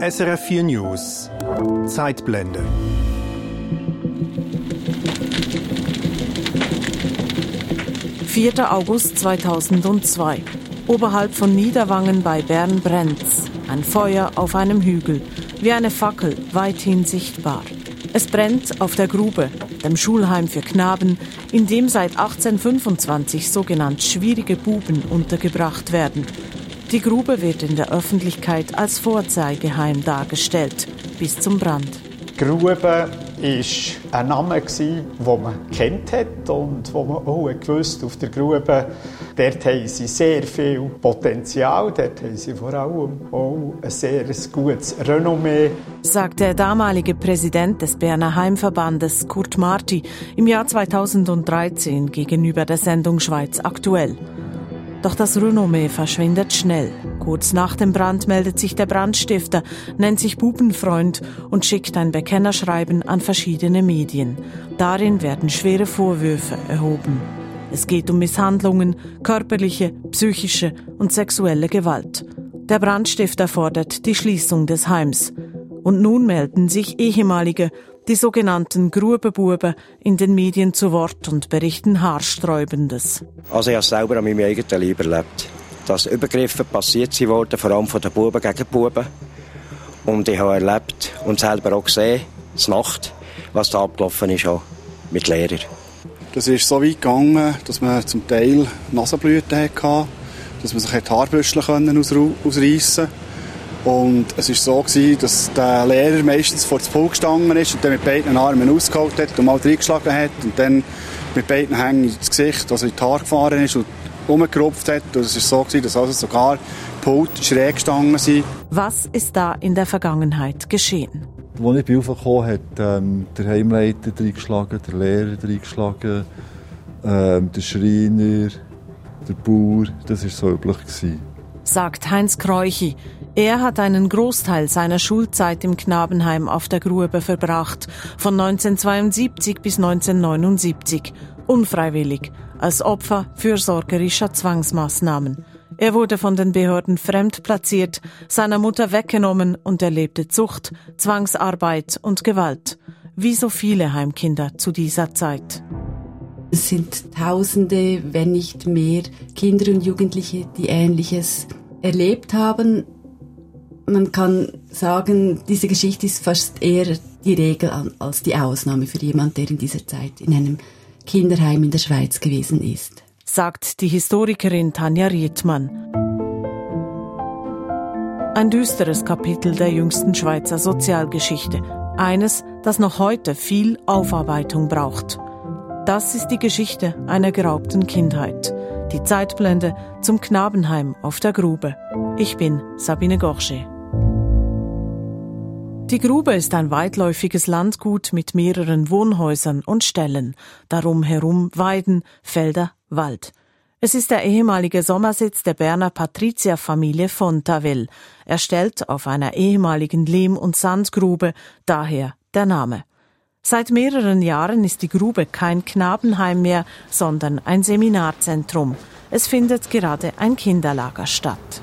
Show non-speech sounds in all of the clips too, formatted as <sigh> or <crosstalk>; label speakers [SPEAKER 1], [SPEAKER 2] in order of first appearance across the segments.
[SPEAKER 1] SRF 4 News Zeitblende.
[SPEAKER 2] Vierter August 2002. Oberhalb von Niederwangen bei Bern brennt's. Ein Feuer auf einem Hügel, wie eine Fackel, weithin sichtbar. Es brennt auf der Grube, dem Schulheim für Knaben, in dem seit 1825 sogenannt schwierige Buben untergebracht werden. Die Grube wird in der Öffentlichkeit als Vorzeigeheim dargestellt, bis zum Brand.
[SPEAKER 3] Grube war ein Name, den man kennt hat und wo man auch gewusst auf der Grube, dort haben sie sehr viel Potenzial, dort haben sie vor allem auch ein sehr gutes Renommee.
[SPEAKER 2] Sagt der damalige Präsident des Berner Heimverbandes Kurt Marti im Jahr 2013 gegenüber der Sendung Schweiz aktuell. Doch das Renommee verschwindet schnell. Kurz nach dem Brand meldet sich der Brandstifter, nennt sich Bubenfreund und schickt ein Bekennerschreiben an verschiedene Medien. Darin werden schwere Vorwürfe erhoben. Es geht um Misshandlungen, körperliche, psychische und sexuelle Gewalt. Der Brandstifter fordert die Schließung des Heims. Und nun melden sich ehemalige die sogenannten Grubenbuben in den Medien zu Wort und berichten Haarsträubendes.
[SPEAKER 4] Also ich habe selber an meinem eigenen Leib erlebt, dass Übergriffe passiert sind worden, vor allem von den Buben gegen Buben. Und ich habe erlebt und selber auch gesehen, das Nacht, was da abgelaufen ist, auch mit Lehrern.
[SPEAKER 5] Das ist so weit gegangen, dass man zum Teil Nasenblüten hatte, dass man sich die Haarbüschel ausreißen konnte. Und es war so, gewesen, dass der Lehrer meistens vor das Pult gestanden ist und dann mit beiden Armen ausgeholt hat und mal reingeschlagen hat und dann mit beiden Hängen ins Gesicht, also in die Haare gefahren ist und umgerupft hat. Und es war so, gewesen, dass also sogar die Pult schräg gestanden sind.
[SPEAKER 2] Was ist da in der Vergangenheit geschehen?
[SPEAKER 6] Als ich raufgekommen hat ähm, der Heimleiter reingeschlagen, der Lehrer reingeschlagen, ähm, der Schreiner, der Bauer. Das war so üblich. Gewesen.
[SPEAKER 2] Sagt Heinz Kreuchi, er hat einen Großteil seiner Schulzeit im Knabenheim auf der Grube verbracht, von 1972 bis 1979, unfreiwillig, als Opfer fürsorgerischer Zwangsmaßnahmen. Er wurde von den Behörden fremd platziert, seiner Mutter weggenommen und erlebte Zucht, Zwangsarbeit und Gewalt, wie so viele Heimkinder zu dieser Zeit.
[SPEAKER 7] Es sind Tausende, wenn nicht mehr, Kinder und Jugendliche, die Ähnliches erlebt haben man kann sagen, diese Geschichte ist fast eher die Regel als die Ausnahme für jemand, der in dieser Zeit in einem Kinderheim in der Schweiz gewesen ist.
[SPEAKER 2] Sagt die Historikerin Tanja Riedmann. Ein düsteres Kapitel der jüngsten Schweizer Sozialgeschichte. Eines, das noch heute viel Aufarbeitung braucht. Das ist die Geschichte einer geraubten Kindheit. Die Zeitblende zum Knabenheim auf der Grube. Ich bin Sabine Gorche. Die Grube ist ein weitläufiges Landgut mit mehreren Wohnhäusern und Ställen, darum herum Weiden, Felder, Wald. Es ist der ehemalige Sommersitz der Berner Patrizierfamilie von Tavel, erstellt auf einer ehemaligen Lehm- und Sandgrube, daher der Name. Seit mehreren Jahren ist die Grube kein Knabenheim mehr, sondern ein Seminarzentrum. Es findet gerade ein Kinderlager statt.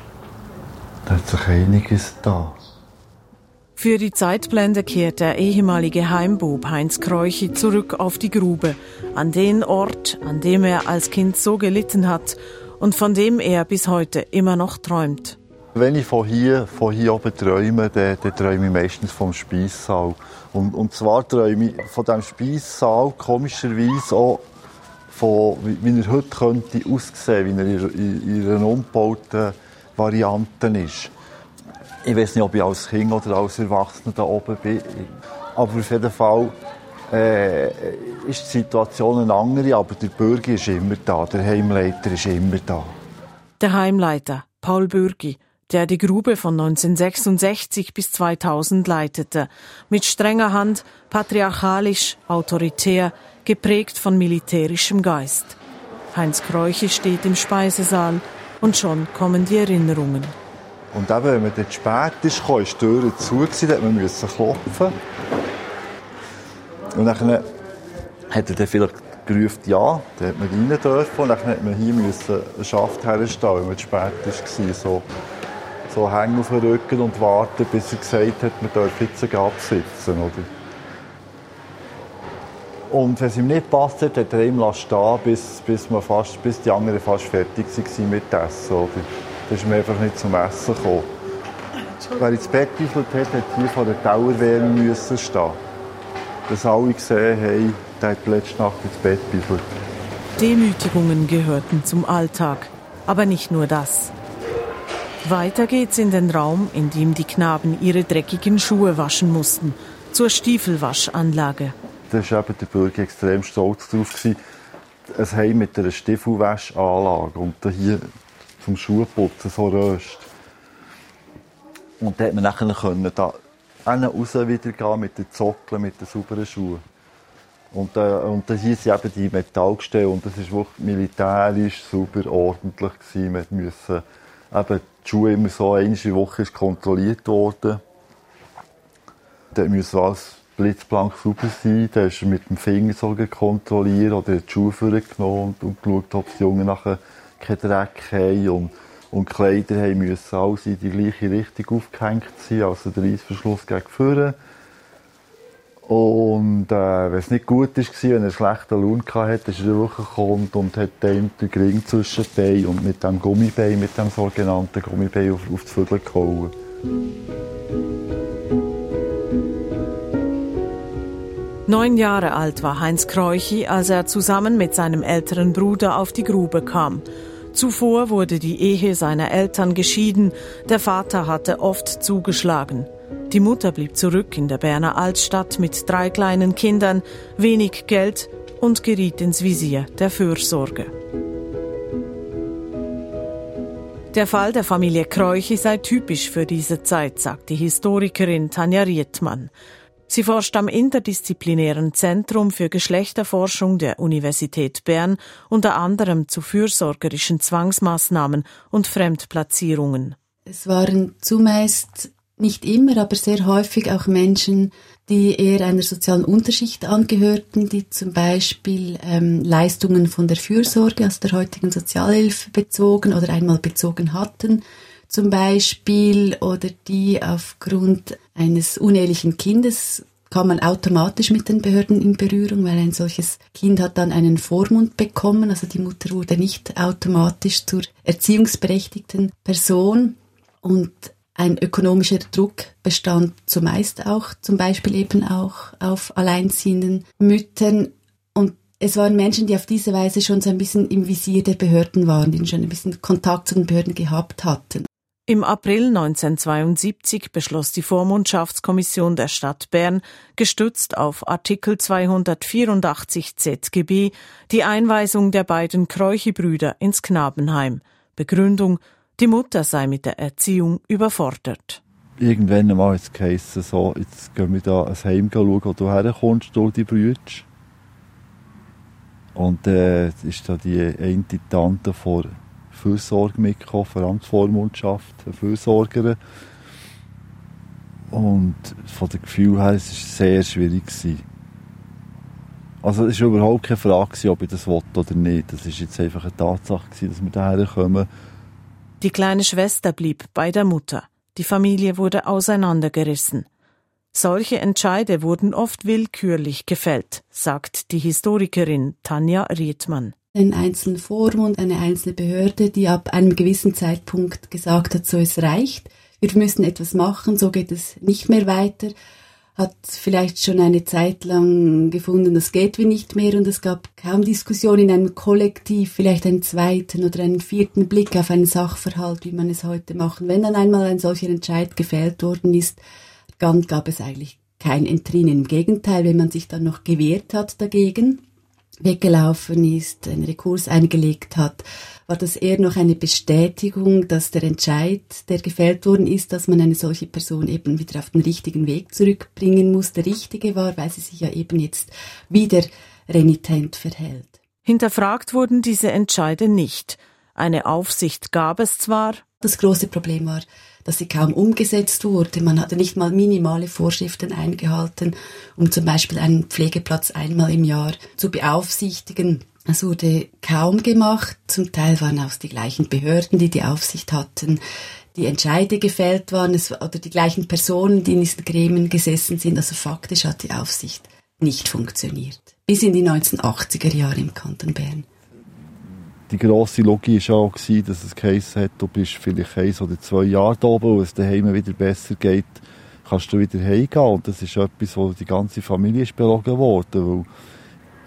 [SPEAKER 6] Da hat sich einiges da.
[SPEAKER 2] Für die Zeitblende kehrt der ehemalige Heimbub Heinz Kreuchi zurück auf die Grube, an den Ort, an dem er als Kind so gelitten hat und von dem er bis heute immer noch träumt.
[SPEAKER 6] Wenn ich von hier, von hier oben träume, dann, dann träume ich meistens vom Speissaal. Und, und zwar träume ich von diesem Speissaal komischerweise auch von, wie, er heute könnte aussehen, wie er in, in, in einer umgebauten Variante ist. Ich weiß nicht, ob ich als Kind oder als Erwachsener da oben bin. Aber auf jeden Fall äh, ist die Situation eine andere, aber der Bürger ist immer da, der Heimleiter ist immer da.
[SPEAKER 2] Der Heimleiter, Paul Bürgi, der die Grube von 1966 bis 2000 leitete, mit strenger Hand, patriarchalisch, autoritär, geprägt von militärischem Geist. Heinz Kreuche steht im Speisesaal und schon kommen die Erinnerungen.
[SPEAKER 6] Und eben, wenn man dort spät ist, kam, ist die Tür zu, da musste man klopfen. Und dann hat er dann vielleicht gerufen, ja, dann hat man rein dürfen und dann hat man hier müssen einen Schaft herstellen, weil man zu spät war. So hängen auf dem Rücken und warten, bis er gesagt hat, man darf jetzt absitzen. Oder? Und wenn es ihm nicht passt hat, hat er ihm stehen bis, bis, man fast, bis die anderen fast fertig waren mit Essen. Oder? Da ist mir einfach nicht zum Essen gekommen. Wer ins Bett geifelt hat, hat hier vor der Towerwärme müssen stehen. Dass alle gesehen haben, der hat letzte Nacht ins Bett geifelt.
[SPEAKER 2] Demütigungen gehörten zum Alltag. Aber nicht nur das. Weiter geht's in den Raum, in dem die Knaben ihre dreckigen Schuhe waschen mussten, zur Stiefelwaschanlage.
[SPEAKER 6] Da war eben der Bürger extrem stolz drauf. Gewesen. Ein mit einer Stiefelwäschanlage und hier zum Schuhputzen so röst. Und da konnte man nachher können, da raus wieder gehen mit den Zockeln, mit den sauberen Schuhen. Und, äh, und hier sind eben die Metallgestelle und das ist wirklich militärisch sauber, ordentlich gewesen. Man musste eben die Schuhe immer so der Woche ist kontrolliert worden. Dort muss alles blitzblank sauber sein. Dann ist er mit dem Finger so kontrolliert oder die Schuhe vorgenommen und, und geschaut, ob die Jungen nachher keinen Dreck haben. Und, und die Kleider haben müssen alles in die gleiche Richtung aufgehängt sein, also der Reissverschluss gegen vorne. Und äh, wenn es nicht gut war, wenn er einen schlechten Lohn hatte, ist er wirklich gekommen und hat dann den Ring zwischen den Beinen und mit dem Gummibein, mit dem sogenannten Gummibein auf, auf die Vögel gehauen.
[SPEAKER 2] Neun Jahre alt war Heinz Kreuchi, als er zusammen mit seinem älteren Bruder auf die Grube kam. Zuvor wurde die Ehe seiner Eltern geschieden, der Vater hatte oft zugeschlagen. Die Mutter blieb zurück in der Berner Altstadt mit drei kleinen Kindern, wenig Geld und geriet ins Visier der Fürsorge. Der Fall der Familie Kreuchi sei typisch für diese Zeit, sagt die Historikerin Tanja Rietmann. Sie forscht am Interdisziplinären Zentrum für Geschlechterforschung der Universität Bern unter anderem zu fürsorgerischen Zwangsmaßnahmen und Fremdplatzierungen.
[SPEAKER 7] Es waren zumeist nicht immer, aber sehr häufig auch Menschen, die eher einer sozialen Unterschicht angehörten, die zum Beispiel ähm, Leistungen von der Fürsorge aus der heutigen Sozialhilfe bezogen oder einmal bezogen hatten, zum Beispiel, oder die aufgrund eines unehelichen Kindes kam man automatisch mit den Behörden in Berührung, weil ein solches Kind hat dann einen Vormund bekommen, also die Mutter wurde nicht automatisch zur erziehungsberechtigten Person. Und ein ökonomischer Druck bestand zumeist auch, zum Beispiel eben auch auf alleinziehenden Müttern. Und es waren Menschen, die auf diese Weise schon so ein bisschen im Visier der Behörden waren, die schon ein bisschen Kontakt zu den Behörden gehabt hatten.
[SPEAKER 2] Im April 1972 beschloss die Vormundschaftskommission der Stadt Bern, gestützt auf Artikel 284 ZGB, die Einweisung der beiden Kreuchi-Brüder ins Knabenheim. Begründung die Mutter sei mit der Erziehung überfordert.
[SPEAKER 6] Irgendwann einmal hat es geheißen, so, jetzt gehen wir da ein Heim schauen, wo du herkommst, du die Brüder. Und äh, ist da die eine Tante vor Fürsorge mitgekommen, vor allem die Vormundschaft, eine Fürsorgerin. Und von dem Gefühl her, es war sehr schwierig. Gewesen. Also es war überhaupt keine Frage, ob ich das wollte oder nicht. Das war jetzt einfach eine Tatsache, gewesen, dass wir daher kommen
[SPEAKER 2] die kleine Schwester blieb bei der Mutter. Die Familie wurde auseinandergerissen. Solche Entscheide wurden oft willkürlich gefällt, sagt die Historikerin Tanja Riedmann.
[SPEAKER 7] Ein einzelnen Forum und eine einzelne Behörde, die ab einem gewissen Zeitpunkt gesagt hat, so es reicht, wir müssen etwas machen, so geht es nicht mehr weiter hat vielleicht schon eine Zeit lang gefunden, das geht wie nicht mehr und es gab kaum Diskussion in einem Kollektiv, vielleicht einen zweiten oder einen vierten Blick auf einen Sachverhalt, wie man es heute machen. Wenn dann einmal ein solcher Entscheid gefällt worden ist, dann gab es eigentlich kein Entrinnen. Im Gegenteil, wenn man sich dann noch gewehrt hat dagegen, weggelaufen ist, einen Rekurs eingelegt hat, war das eher noch eine Bestätigung, dass der Entscheid, der gefällt worden ist, dass man eine solche Person eben wieder auf den richtigen Weg zurückbringen muss, der richtige war, weil sie sich ja eben jetzt wieder renitent verhält.
[SPEAKER 2] Hinterfragt wurden diese Entscheide nicht. Eine Aufsicht gab es zwar.
[SPEAKER 7] Das große Problem war, dass sie kaum umgesetzt wurde. Man hatte nicht mal minimale Vorschriften eingehalten, um zum Beispiel einen Pflegeplatz einmal im Jahr zu beaufsichtigen. Es wurde kaum gemacht. Zum Teil waren auch die gleichen Behörden, die die Aufsicht hatten, die Entscheide gefällt waren es, oder die gleichen Personen, die in diesen Gremien gesessen sind. Also faktisch hat die Aufsicht nicht funktioniert. Bis in die 1980er Jahre im Kanton Bern.
[SPEAKER 6] Die grosse Logik war auch, dass es geheißen hat, du bist vielleicht eins oder zwei Jahre da oben, wo es daheim wieder besser geht, kannst du wieder heimgehen. Und das ist etwas, wo die ganze Familie ist belogen worden, weil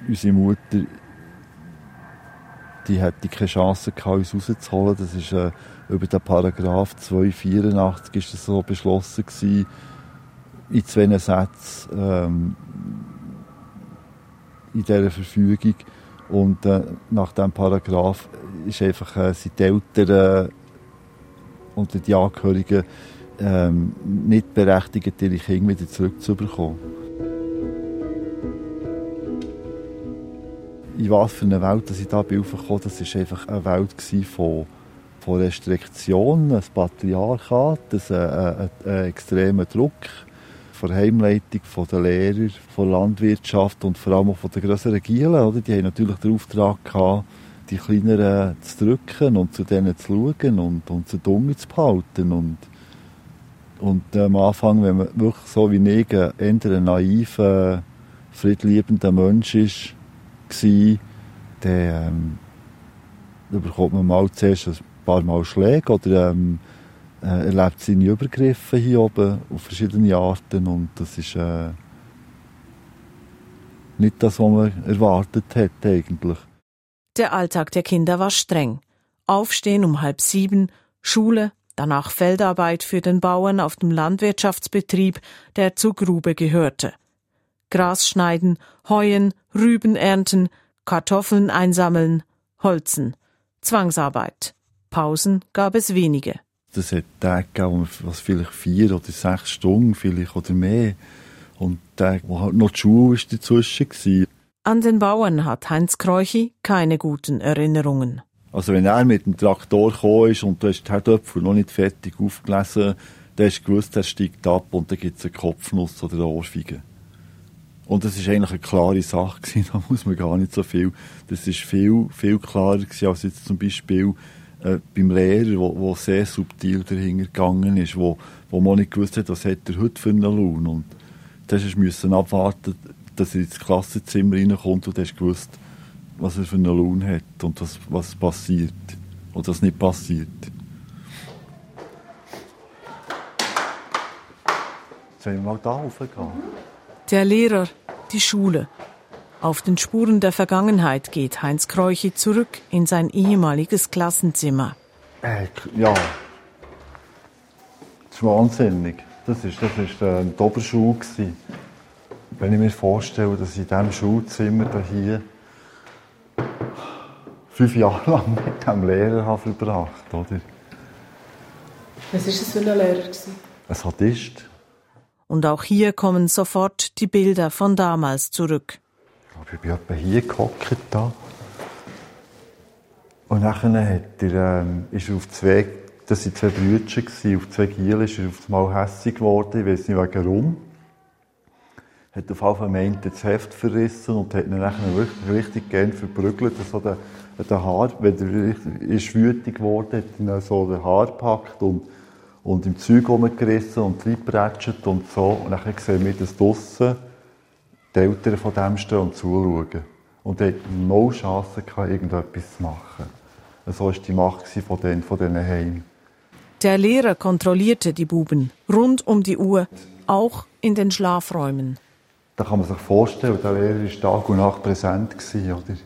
[SPEAKER 6] unsere Mutter, die hätte keine Chance gehabt, uns rauszuholen. Das ist äh, über den Paragraph 284 ist das so beschlossen gewesen, in zwei Sätzen ähm, in dieser Verfügung. Und äh, nach diesem Paragraph ist einfach, äh, sind die Eltern äh, und die Angehörigen ähm, nicht berechtigt, ihre Kinder wieder zurückzubekommen. In was für eine Welt dass ich da bin das war einfach eine Welt von, von Restriktionen, ein Patriarchat, ein, ein, ein extremer Druck von der Heimleitung, von den Lehrern, von der Landwirtschaft und vor allem auch von den grösseren Gielen. Oder? Die haben natürlich den Auftrag gehabt, die Kleineren zu drücken und zu denen zu schauen und, und sie dumm zu behalten. Und, und am Anfang, wenn man wirklich so wie ich ein eher naiver, friedliebender Mensch ist, war, dann ähm, bekommt man mal zuerst ein paar Mal Schläge oder ähm, äh, erlebt seine Übergriffe hier oben auf verschiedene Arten und das ist äh, nicht das, was man erwartet hätte eigentlich.
[SPEAKER 2] Der Alltag der Kinder war streng. Aufstehen um halb sieben, Schule, danach Feldarbeit für den Bauern auf dem Landwirtschaftsbetrieb, der zur Grube gehörte. Gras schneiden, heuen, Rüben ernten, Kartoffeln einsammeln, holzen. Zwangsarbeit. Pausen gab es wenige.
[SPEAKER 6] Das hat Tage gegeben, was vielleicht vier oder sechs Stunden vielleicht oder mehr. Und Tage, wo halt noch die Schule ist dazwischen war.
[SPEAKER 2] An den Bauern hat Heinz Kreuchi keine guten Erinnerungen.
[SPEAKER 6] Also wenn er mit dem Traktor gekommen ist und du hast die Herdöpfel noch nicht fertig aufgelesen, dann hast du gewusst, er steigt ab und dann gibt es einen Kopfnuss oder eine Ohrfeige. Und das ist eigentlich eine klare Sache gewesen, <laughs> da muss man gar nicht so viel. Das ist viel, viel klarer gewesen als jetzt zum Beispiel äh, beim Lehrer, wo, wo sehr subtil dahinter gegangen ist, wo, wo man nicht gewusst hat, was hat er heute für einen Lohn. Und das müssen abwarten, dass er ins Klassenzimmer reinkommt und hast gewusst, was er für einen Lohn hat und was, was passiert oder was nicht passiert. Sollen wir mal da raufgehen?
[SPEAKER 2] Der Lehrer, die Schule. Auf den Spuren der Vergangenheit geht Heinz Kreuchi zurück in sein ehemaliges Klassenzimmer.
[SPEAKER 6] Äh, ja. Das ist wahnsinnig. Das ist, das ist äh, die Oberschule. Gewesen. Wenn ich mir vorstelle, dass ich in diesem Schulzimmer hier fünf Jahre lang <laughs> mit diesem Lehrer habe verbracht oder?
[SPEAKER 2] Was war es für ein Lehrer?
[SPEAKER 6] Ein Sadist.
[SPEAKER 2] Und auch hier kommen sofort die Bilder von damals zurück
[SPEAKER 6] ich bin etwa hier gehockt da. Und nachher hat er, ähm, ist er auf zwei, das waren zwei Brüder, auf zwei Gielen ist er auf einmal hässlich geworden, ich weiß nicht wegen warum. Hat auf jeden Fall meint, das Heft verrissen und hat ihn nachher wirklich richtig gern verprügelt. So den, den Haar, wenn er ist wütig geworden, hat ihn so den Haar gepackt und, und im Zeug rumgerissen und reingepratscht und so. Und dann sehen wir das draussen die Eltern von dem stehen und zuschauen. Und er hatte no Chance, irgendetwas zu machen. So war die Macht von diesen, von diesen Heimen.
[SPEAKER 2] Der Lehrer kontrollierte die Buben rund um die Uhr, auch in den Schlafräumen.
[SPEAKER 6] Da kann man sich vorstellen, der Lehrer war Tag und Nacht präsent. oder?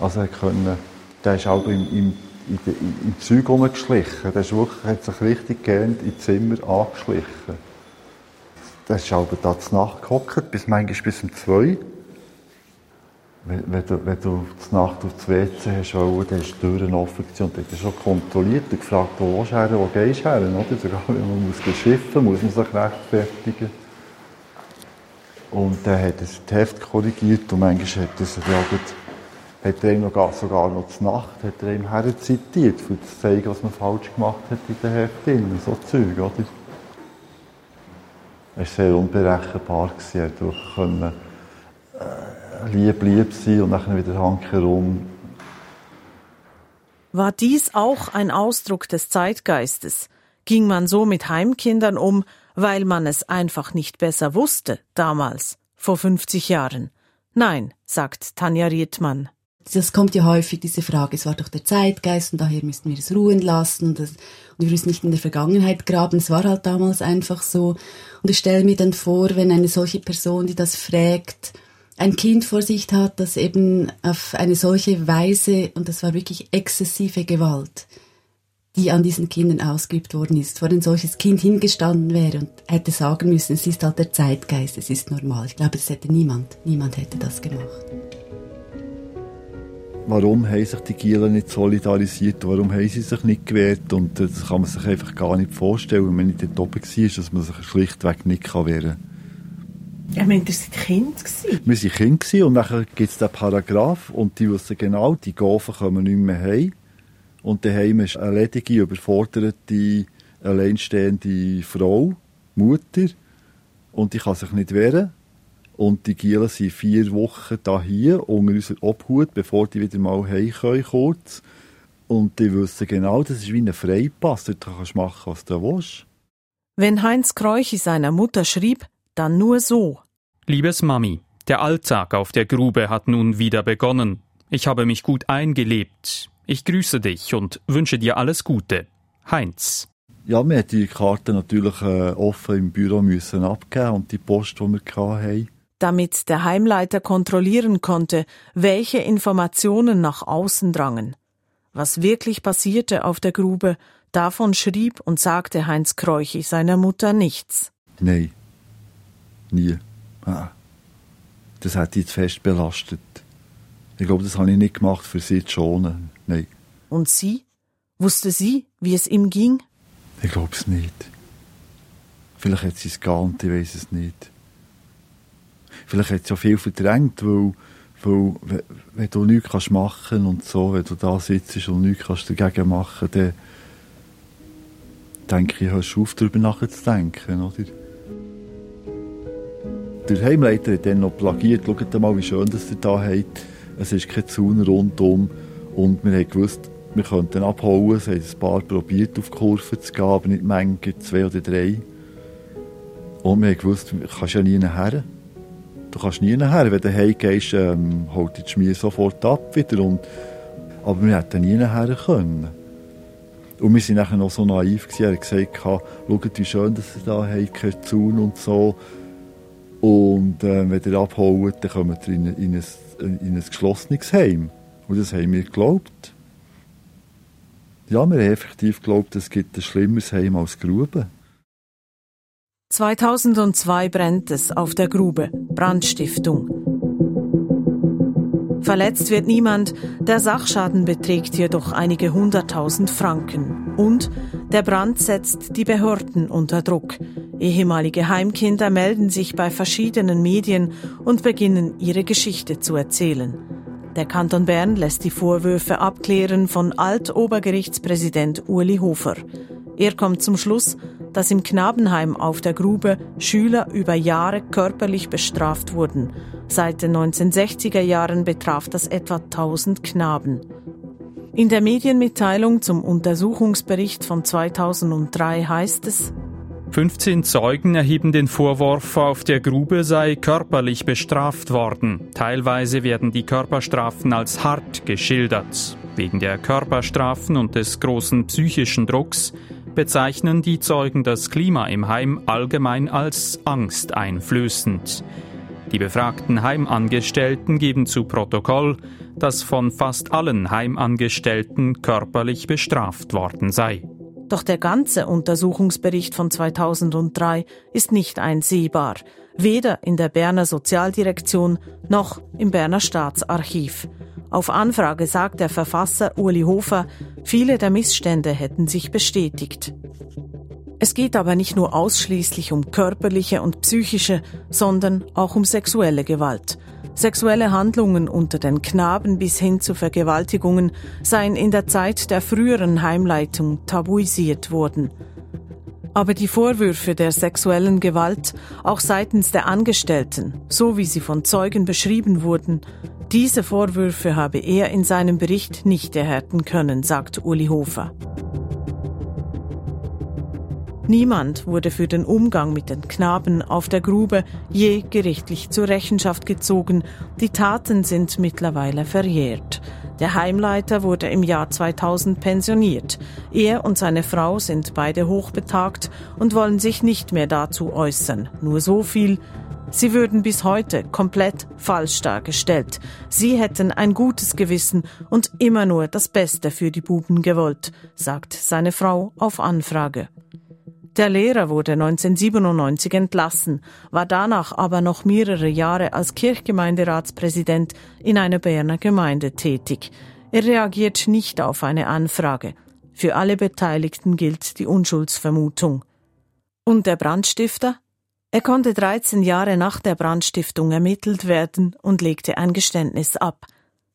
[SPEAKER 6] Also er konnte, der ist auch im, im, im, im Zeug rumgeschlichen. Der ist wirklich, hat sich richtig gern im Zimmer angeschlichen. Da ist aber da zur Nacht gehockt, bis manchmal bis um zwei. Wenn, wenn, du, wenn du zur Nacht auf das WC hast, dann ist die Türen offen und dann hat er schon kontrolliert und gefragt, wo willst du her, wo gehst du her, oder? Sogar wenn man muss schiffen muss man sich rechtfertigen. Und dann hat er das Heft korrigiert und manchmal hat er sich hat er ihm noch, sogar noch zur Nacht hat er ihm herzitiert, um zu zeigen, was man falsch gemacht hat in den Heften, so Zeug, oder? Er war sehr unberechenbar. Er konnte äh, lieb, lieb sein und dann wieder herum.
[SPEAKER 2] War dies auch ein Ausdruck des Zeitgeistes? Ging man so mit Heimkindern um, weil man es einfach nicht besser wusste, damals, vor 50 Jahren? Nein, sagt Tanja Riedmann.
[SPEAKER 7] Das kommt ja häufig, diese Frage, es war doch der Zeitgeist und daher müssten wir es ruhen lassen und, das, und wir müssen nicht in der Vergangenheit graben. Es war halt damals einfach so. Und ich stelle mir dann vor, wenn eine solche Person, die das fragt, ein Kind vor sich hat, das eben auf eine solche Weise, und das war wirklich exzessive Gewalt, die an diesen Kindern ausgeübt worden ist, vor ein solches Kind hingestanden wäre und hätte sagen müssen, es ist halt der Zeitgeist, es ist normal. Ich glaube, es hätte niemand, niemand hätte das gemacht.
[SPEAKER 6] Warum haben sich die Gielen nicht solidarisiert? Warum haben sie sich nicht gewehrt? Und das kann man sich einfach gar nicht vorstellen, wenn man nicht dort oben war, dass man sich schlichtweg nicht wehren kann.
[SPEAKER 2] Ich meine, ihr seid Kind gewesen.
[SPEAKER 6] Wir waren Kind und dann gibt es den Paragraph und die wissen genau, die Gofen kommen nicht mehr heim. Und daheim ist eine ledige, überforderte, alleinstehende Frau, Mutter, und die kann sich nicht wehren. Und die Gielen sind vier Wochen da hier unter unserer Obhut, bevor die wieder mal heim können, kurz. Und die wissen genau, das ist wie ein Freipass, dort kannst du machen, was du willst.
[SPEAKER 2] Wenn Heinz Kreuchi seiner Mutter schrieb, dann nur so.
[SPEAKER 8] Liebes Mami, der Alltag auf der Grube hat nun wieder begonnen. Ich habe mich gut eingelebt. Ich grüße dich und wünsche dir alles Gute. Heinz.
[SPEAKER 6] Ja, wir mussten die Karte natürlich äh, offen im Büro müssen abgeben und die Post, die wir hatten.
[SPEAKER 2] Damit der Heimleiter kontrollieren konnte, welche Informationen nach außen drangen. Was wirklich passierte auf der Grube, davon schrieb und sagte Heinz Kreuchi seiner Mutter nichts.
[SPEAKER 6] Nein, Nie. Ah. Das hat zu fest belastet. Ich glaube, das habe ich nicht gemacht, für sie zu schonen. Nein.
[SPEAKER 2] Und sie? Wusste sie, wie es ihm ging?
[SPEAKER 6] Ich glaube es nicht. Vielleicht hat sie es geahnt, ich weiß es nicht. Vielleicht hat sie auch viel verdrängt, weil, weil wenn du nichts kannst machen und so, wenn du da sitzt und nichts kannst dagegen machen, dann denke ich, hörst du auf, darüber nachzudenken, oder? Der Heimleiter hat dann noch plagiert, schaut mal, wie schön das ihr da habt. Es ist kein Zaun rundum und wir haben gewusst, wir könnten abhauen. Es haben ein paar probiert, auf die Kurve zu gehen, aber nicht Menge, zwei oder drei. Und wir haben gewusst, du kannst ja nie her. Du kannst nie her. Wenn du heimgehst, ähm, holt die Schmier sofort ab wieder. Und, aber wir hätten nie her können. Und wir waren nachher noch so naiv, gewesen. er hat gesagt, schaut, wie schön dass ihr da habt, kein Zaun und so. Und äh, wenn ihr abhaut, dann kommt ihr in, in, ein, in ein geschlossenes Heim. Und das haben wir geglaubt. Ja, wir haben effektiv geglaubt, es gibt ein schlimmeres Heim als Grube.
[SPEAKER 2] 2002 brennt es auf der Grube. Brandstiftung. Verletzt wird niemand, der Sachschaden beträgt jedoch einige hunderttausend Franken. Und der Brand setzt die Behörden unter Druck. Ehemalige Heimkinder melden sich bei verschiedenen Medien und beginnen ihre Geschichte zu erzählen. Der Kanton Bern lässt die Vorwürfe abklären von Altobergerichtspräsident Uli Hofer. Er kommt zum Schluss, dass im Knabenheim auf der Grube Schüler über Jahre körperlich bestraft wurden. Seit den 1960er Jahren betraf das etwa 1000 Knaben. In der Medienmitteilung zum Untersuchungsbericht von 2003 heißt es,
[SPEAKER 8] 15 Zeugen erheben den Vorwurf, auf der Grube sei körperlich bestraft worden. Teilweise werden die Körperstrafen als hart geschildert. Wegen der Körperstrafen und des großen psychischen Drucks bezeichnen die Zeugen das Klima im Heim allgemein als angsteinflößend. Die befragten Heimangestellten geben zu Protokoll, dass von fast allen Heimangestellten körperlich bestraft worden sei.
[SPEAKER 2] Doch der ganze Untersuchungsbericht von 2003 ist nicht einsehbar, weder in der Berner Sozialdirektion noch im Berner Staatsarchiv. Auf Anfrage sagt der Verfasser Uli Hofer, viele der Missstände hätten sich bestätigt. Es geht aber nicht nur ausschließlich um körperliche und psychische, sondern auch um sexuelle Gewalt. Sexuelle Handlungen unter den Knaben bis hin zu Vergewaltigungen seien in der Zeit der früheren Heimleitung tabuisiert worden. Aber die Vorwürfe der sexuellen Gewalt, auch seitens der Angestellten, so wie sie von Zeugen beschrieben wurden, Diese Vorwürfe habe er in seinem Bericht nicht erhärten können, sagt Uli Hofer. Niemand wurde für den Umgang mit den Knaben auf der Grube je gerichtlich zur Rechenschaft gezogen. Die Taten sind mittlerweile verjährt. Der Heimleiter wurde im Jahr 2000 pensioniert. Er und seine Frau sind beide hochbetagt und wollen sich nicht mehr dazu äußern. Nur so viel. Sie würden bis heute komplett falsch dargestellt. Sie hätten ein gutes Gewissen und immer nur das Beste für die Buben gewollt, sagt seine Frau auf Anfrage. Der Lehrer wurde 1997 entlassen, war danach aber noch mehrere Jahre als Kirchgemeinderatspräsident in einer Berner Gemeinde tätig. Er reagiert nicht auf eine Anfrage. Für alle Beteiligten gilt die Unschuldsvermutung. Und der Brandstifter? Er konnte 13 Jahre nach der Brandstiftung ermittelt werden und legte ein Geständnis ab.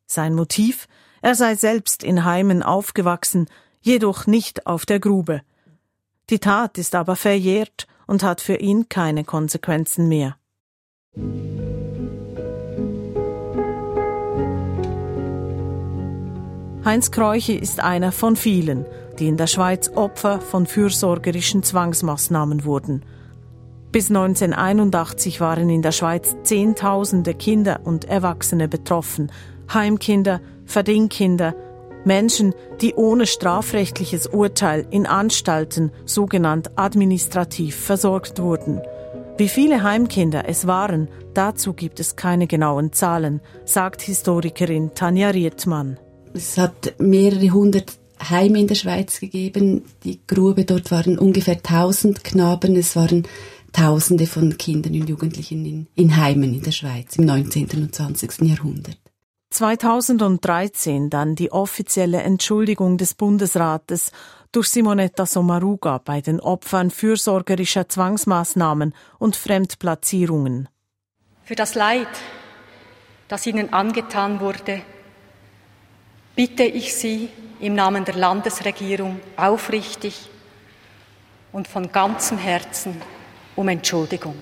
[SPEAKER 2] Sein Motiv? Er sei selbst in Heimen aufgewachsen, jedoch nicht auf der Grube. Die Tat ist aber verjährt und hat für ihn keine Konsequenzen mehr. Heinz Kreuchi ist einer von vielen, die in der Schweiz Opfer von fürsorgerischen Zwangsmaßnahmen wurden. Bis 1981 waren in der Schweiz Zehntausende Kinder und Erwachsene betroffen, Heimkinder, Verdingkinder, Menschen, die ohne strafrechtliches Urteil in Anstalten, sogenannt administrativ, versorgt wurden. Wie viele Heimkinder es waren, dazu gibt es keine genauen Zahlen, sagt Historikerin Tanja Rietmann.
[SPEAKER 7] Es hat mehrere hundert Heime in der Schweiz gegeben. Die Grube dort waren ungefähr tausend Knaben. Es waren Tausende von Kindern und Jugendlichen in, in Heimen in der Schweiz im 19. und 20. Jahrhundert.
[SPEAKER 2] 2013 dann die offizielle Entschuldigung des Bundesrates durch Simonetta Sommaruga bei den Opfern fürsorgerischer Zwangsmaßnahmen und Fremdplatzierungen.
[SPEAKER 9] Für das Leid, das ihnen angetan wurde, bitte ich Sie im Namen der Landesregierung aufrichtig und von ganzem Herzen um Entschuldigung.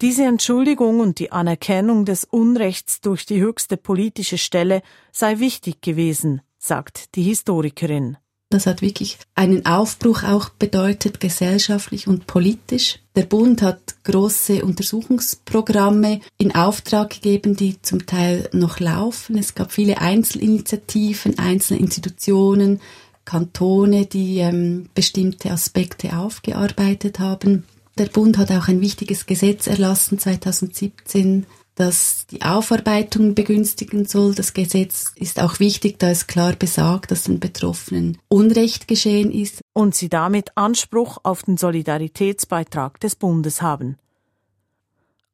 [SPEAKER 2] Diese Entschuldigung und die Anerkennung des Unrechts durch die höchste politische Stelle sei wichtig gewesen, sagt die Historikerin.
[SPEAKER 7] Das hat wirklich einen Aufbruch auch bedeutet, gesellschaftlich und politisch. Der Bund hat große Untersuchungsprogramme in Auftrag gegeben, die zum Teil noch laufen. Es gab viele Einzelinitiativen, einzelne Institutionen, Kantone, die ähm, bestimmte Aspekte aufgearbeitet haben. Der Bund hat auch ein wichtiges Gesetz erlassen 2017, das die Aufarbeitung begünstigen soll. Das Gesetz ist auch wichtig, da es klar besagt, dass den Betroffenen Unrecht geschehen ist.
[SPEAKER 2] Und sie damit Anspruch auf den Solidaritätsbeitrag des Bundes haben.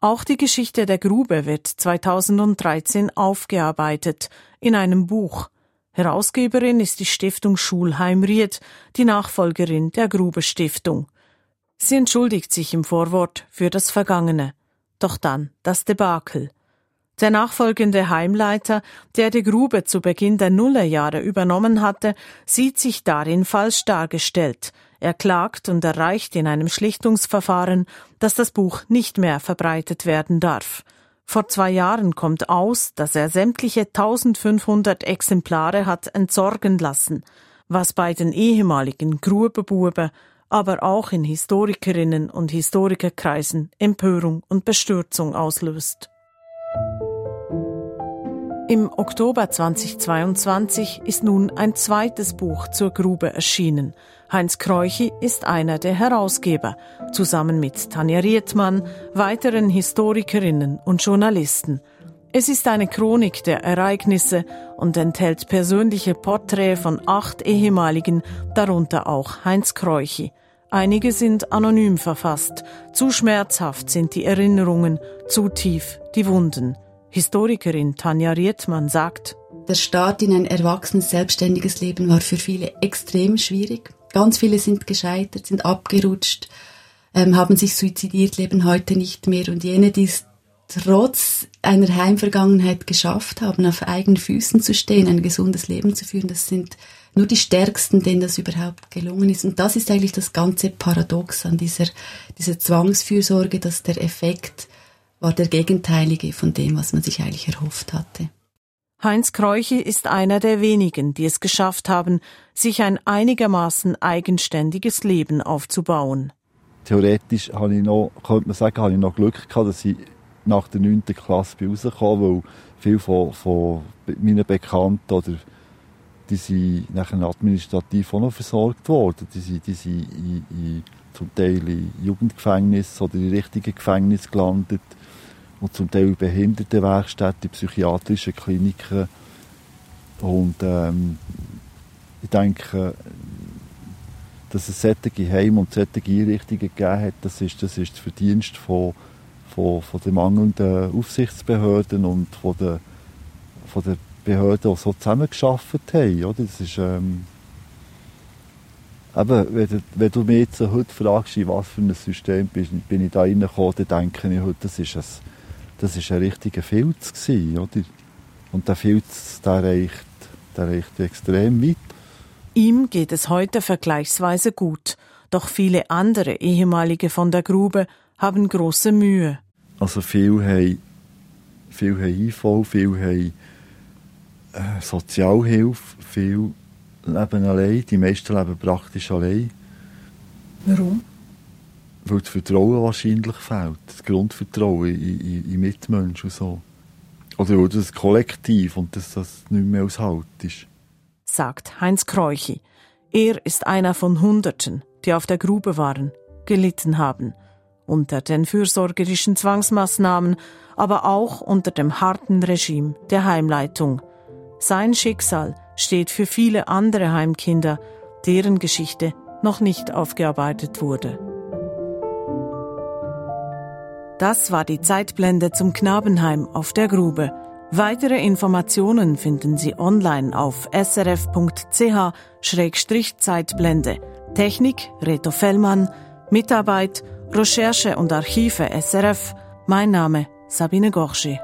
[SPEAKER 2] Auch die Geschichte der Grube wird 2013 aufgearbeitet in einem Buch. Herausgeberin ist die Stiftung Schulheim Ried, die Nachfolgerin der Grube Stiftung. Sie entschuldigt sich im Vorwort für das Vergangene. Doch dann das Debakel. Der nachfolgende Heimleiter, der die Grube zu Beginn der Nullerjahre übernommen hatte, sieht sich darin falsch dargestellt. Er klagt und erreicht in einem Schlichtungsverfahren, dass das Buch nicht mehr verbreitet werden darf. Vor zwei Jahren kommt aus, dass er sämtliche 1500 Exemplare hat entsorgen lassen, was bei den ehemaligen Grubebuben aber auch in Historikerinnen und Historikerkreisen Empörung und Bestürzung auslöst. Im Oktober 2022 ist nun ein zweites Buch zur Grube erschienen. Heinz Kreuchi ist einer der Herausgeber, zusammen mit Tanja Rietmann, weiteren Historikerinnen und Journalisten. Es ist eine Chronik der Ereignisse und enthält persönliche Porträts von acht ehemaligen, darunter auch Heinz Kreuchi. Einige sind anonym verfasst. Zu schmerzhaft sind die Erinnerungen, zu tief die Wunden. Historikerin Tanja Rietmann sagt,
[SPEAKER 7] der Start in ein erwachsenes, selbstständiges Leben war für viele extrem schwierig. Ganz viele sind gescheitert, sind abgerutscht, ähm, haben sich suizidiert, leben heute nicht mehr. Und jene, die es trotz einer Heimvergangenheit geschafft haben, auf eigenen Füßen zu stehen, ein gesundes Leben zu führen, das sind nur die Stärksten, denen das überhaupt gelungen ist. Und das ist eigentlich das ganze Paradox an dieser, dieser Zwangsfürsorge, dass der Effekt war der gegenteilige von dem, was man sich eigentlich erhofft hatte.
[SPEAKER 2] Heinz Kreuchi ist einer der wenigen, die es geschafft haben, sich ein einigermaßen eigenständiges Leben aufzubauen.
[SPEAKER 6] Theoretisch habe ich noch, könnte man sagen, habe ich noch Glück gehabt, dass ich nach der 9. Klasse bei rausgekommen weil viele von, von meinen Bekannten oder die sind nachher administrativ auch noch versorgt worden. Die sind, die sind in, in, zum Teil in Jugendgefängnis oder in richtigen Gefängnis gelandet und zum Teil in Behindertenwerkstätten, in psychiatrischen Kliniken. Und ähm, ich denke, dass es solche Heime und solche Einrichtungen gegeben hat, das ist, das ist das Verdienst von, von, von den mangelnden Aufsichtsbehörden und von den, von den Behörden, die so zusammengearbeitet haben. Oder? Das ist, ähm, eben, wenn, du, wenn du mich jetzt heute fragst, in was für ein System bin, bin ich da reingekommen, dann denke ich heute, das ist ein, das ist ein richtiger Filz gewesen, oder? Und der Filz, der reicht, der reicht extrem weit.
[SPEAKER 2] Ihm geht es heute vergleichsweise gut, doch viele andere ehemalige von der Grube haben große Mühe.
[SPEAKER 6] Also viele haben, viele haben IV, viele haben Sozialhilfe, viele leben allein, die meisten leben praktisch allein.
[SPEAKER 2] Warum?
[SPEAKER 6] Weil das Vertrauen wahrscheinlich fehlt, das Grundvertrauen in, in, in Mitmenschen und so. Oder weil das Kollektiv und dass das nicht mehr aushalt ist.
[SPEAKER 2] Sagt Heinz Kreuchi. Er ist einer von Hunderten, die auf der Grube waren, gelitten haben. Unter den fürsorgerischen Zwangsmaßnahmen, aber auch unter dem harten Regime der Heimleitung. Sein Schicksal steht für viele andere Heimkinder, deren Geschichte noch nicht aufgearbeitet wurde. Das war die Zeitblende zum Knabenheim auf der Grube. Weitere Informationen finden Sie online auf srf.ch-zeitblende. Technik Reto Fellmann, Mitarbeit Recherche und Archive SRF. Mein Name Sabine Gorschi.